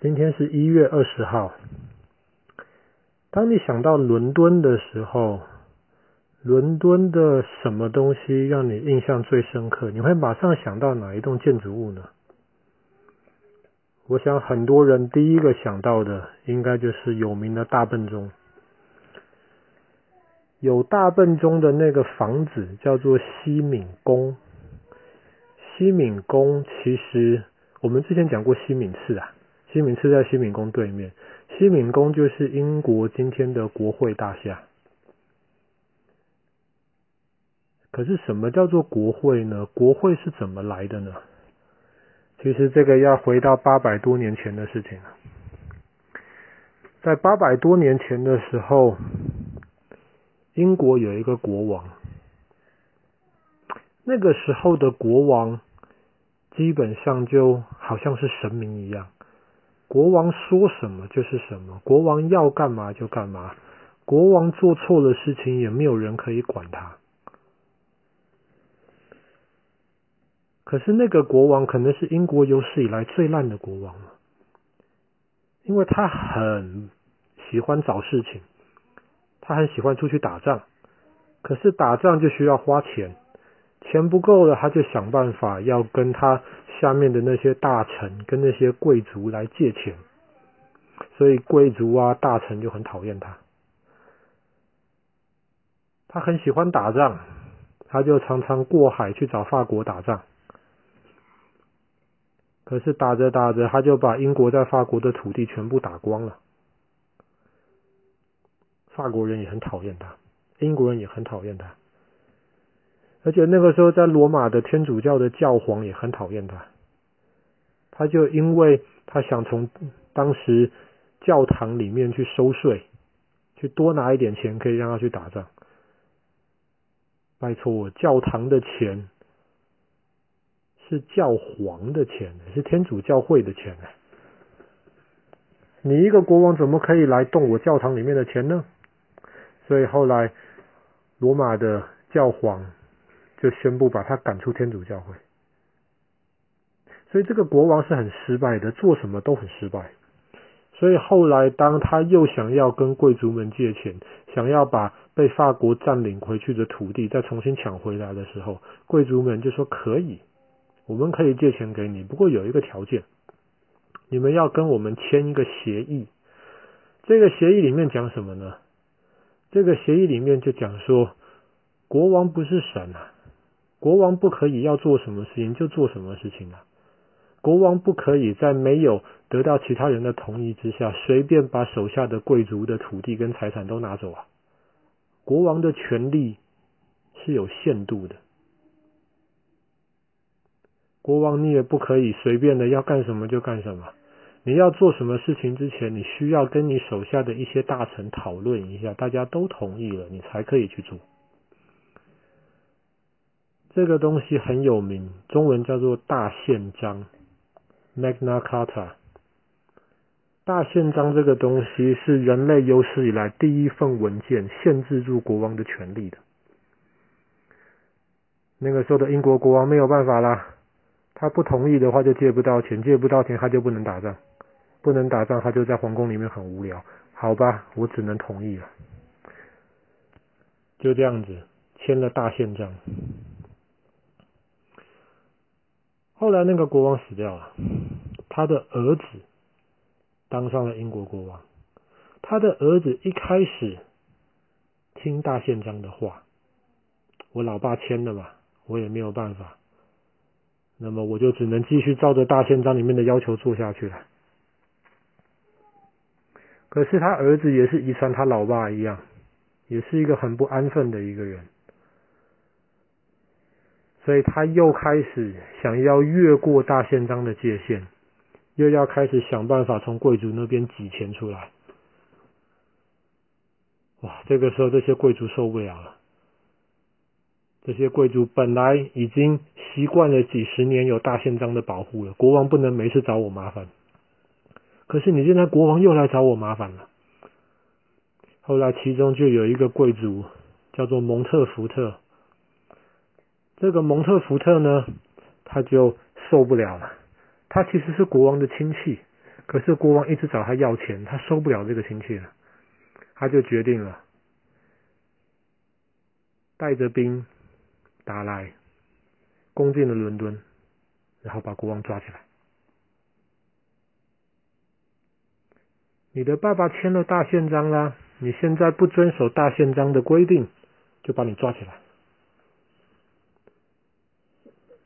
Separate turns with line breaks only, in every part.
今天是一月二十号。当你想到伦敦的时候，伦敦的什么东西让你印象最深刻？你会马上想到哪一栋建筑物呢？我想很多人第一个想到的，应该就是有名的大笨钟。有大笨钟的那个房子叫做西敏宫。西敏宫其实我们之前讲过西敏寺啊。西敏寺在西敏宫对面，西敏宫就是英国今天的国会大厦。可是什么叫做国会呢？国会是怎么来的呢？其实这个要回到八百多年前的事情了。在八百多年前的时候，英国有一个国王，那个时候的国王基本上就好像是神明一样。国王说什么就是什么，国王要干嘛就干嘛，国王做错了事情也没有人可以管他。可是那个国王可能是英国有史以来最烂的国王了，因为他很喜欢找事情，他很喜欢出去打仗，可是打仗就需要花钱，钱不够了，他就想办法要跟他下面的那些大臣跟那些贵族来借钱，所以贵族啊大臣就很讨厌他。他很喜欢打仗，他就常常过海去找法国打仗。可是打着打着，他就把英国在法国的土地全部打光了。法国人也很讨厌他，英国人也很讨厌他。而且那个时候，在罗马的天主教的教皇也很讨厌他。他就因为他想从当时教堂里面去收税，去多拿一点钱，可以让他去打仗。拜托我，教堂的钱是教皇的钱，是天主教会的钱。你一个国王怎么可以来动我教堂里面的钱呢？所以后来罗马的教皇。就宣布把他赶出天主教会，所以这个国王是很失败的，做什么都很失败。所以后来当他又想要跟贵族们借钱，想要把被法国占领回去的土地再重新抢回来的时候，贵族们就说可以，我们可以借钱给你，不过有一个条件，你们要跟我们签一个协议。这个协议里面讲什么呢？这个协议里面就讲说，国王不是神啊。国王不可以要做什么事情就做什么事情啊！国王不可以在没有得到其他人的同意之下，随便把手下的贵族的土地跟财产都拿走啊！国王的权力是有限度的，国王你也不可以随便的要干什么就干什么。你要做什么事情之前，你需要跟你手下的一些大臣讨论一下，大家都同意了，你才可以去做。这个东西很有名，中文叫做大宪章 （Magna Carta）。大宪章这个东西是人类有史以来第一份文件，限制住国王的权力的。那个时候的英国国王没有办法啦，他不同意的话就借不到钱，借不到钱他就不能打仗，不能打仗他就在皇宫里面很无聊。好吧，我只能同意了，就这样子签了大宪章。后来那个国王死掉了，他的儿子当上了英国国王。他的儿子一开始听大宪章的话，我老爸签的嘛，我也没有办法，那么我就只能继续照着大宪章里面的要求做下去了。可是他儿子也是遗传他老爸一样，也是一个很不安分的一个人。所以他又开始想要越过大宪章的界限，又要开始想办法从贵族那边挤钱出来。哇，这个时候这些贵族受不了了。这些贵族本来已经习惯了几十年有大宪章的保护了，国王不能没事找我麻烦。可是你现在国王又来找我麻烦了。后来其中就有一个贵族叫做蒙特福特。这个蒙特福特呢，他就受不了了。他其实是国王的亲戚，可是国王一直找他要钱，他收不了这个亲戚了，他就决定了，带着兵打来，攻进了伦敦，然后把国王抓起来。你的爸爸签了大宪章啦，你现在不遵守大宪章的规定，就把你抓起来。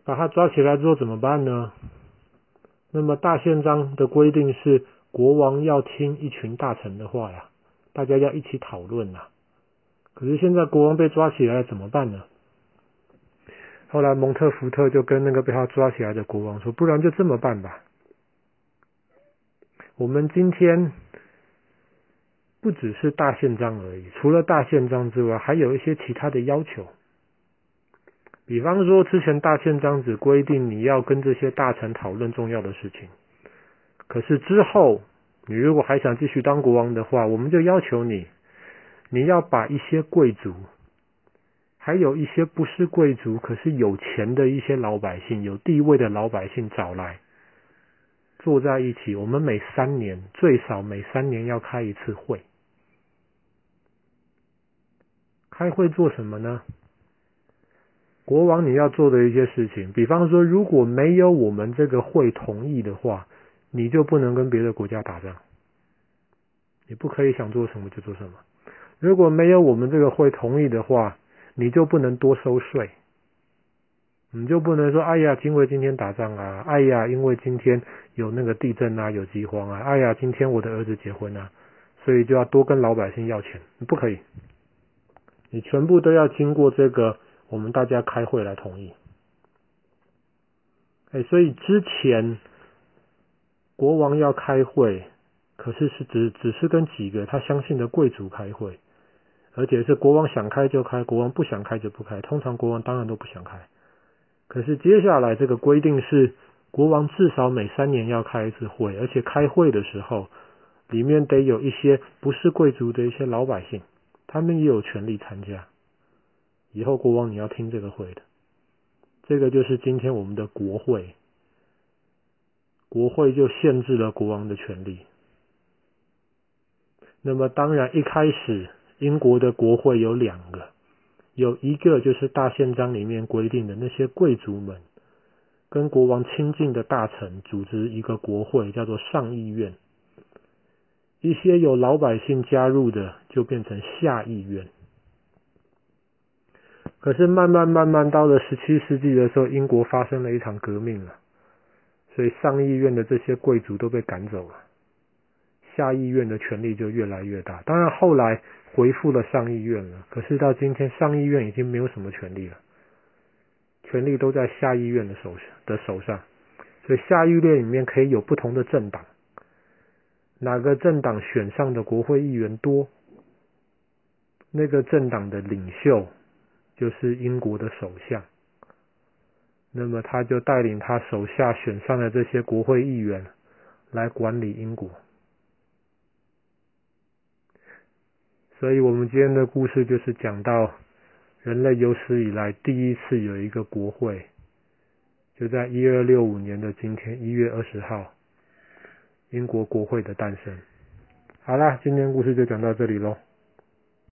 把他抓起来之后怎么办呢？那么大宪章的规定是国王要听一群大臣的话呀，大家要一起讨论呐。可是现在国王被抓起来了，怎么办呢？后来蒙特福特就跟那个被他抓起来的国王说：“不然就这么办吧，我们今天。”不只是大宪章而已，除了大宪章之外，还有一些其他的要求。比方说，之前大宪章只规定你要跟这些大臣讨论重要的事情，可是之后你如果还想继续当国王的话，我们就要求你，你要把一些贵族，还有一些不是贵族可是有钱的一些老百姓、有地位的老百姓找来。坐在一起，我们每三年，最少每三年要开一次会。开会做什么呢？国王你要做的一些事情，比方说，如果没有我们这个会同意的话，你就不能跟别的国家打仗。你不可以想做什么就做什么。如果没有我们这个会同意的话，你就不能多收税。你就不能说，哎呀，因为今天打仗啊，哎呀，因为今天有那个地震啊，有饥荒啊，哎呀，今天我的儿子结婚啊，所以就要多跟老百姓要钱。不可以。你全部都要经过这个我们大家开会来同意。哎，所以之前国王要开会，可是是只只是跟几个他相信的贵族开会，而且是国王想开就开，国王不想开就不开。通常国王当然都不想开。可是接下来这个规定是，国王至少每三年要开一次会，而且开会的时候里面得有一些不是贵族的一些老百姓。他们也有权利参加。以后国王你要听这个会的，这个就是今天我们的国会。国会就限制了国王的权利。那么当然一开始英国的国会有两个，有一个就是大宪章里面规定的那些贵族们跟国王亲近的大臣组织一个国会，叫做上议院。一些有老百姓加入的，就变成下议院。可是慢慢慢慢到了十七世纪的时候，英国发生了一场革命了，所以上议院的这些贵族都被赶走了，下议院的权力就越来越大。当然后来恢复了上议院了，可是到今天上议院已经没有什么权力了，权力都在下议院的手的手上，所以下议院里面可以有不同的政党。哪个政党选上的国会议员多，那个政党的领袖就是英国的首相。那么他就带领他手下选上的这些国会议员来管理英国。所以我们今天的故事就是讲到人类有史以来第一次有一个国会，就在一二六五年的今天一月二十号。英国国会的诞生。好啦，今天故事就讲到这里喽。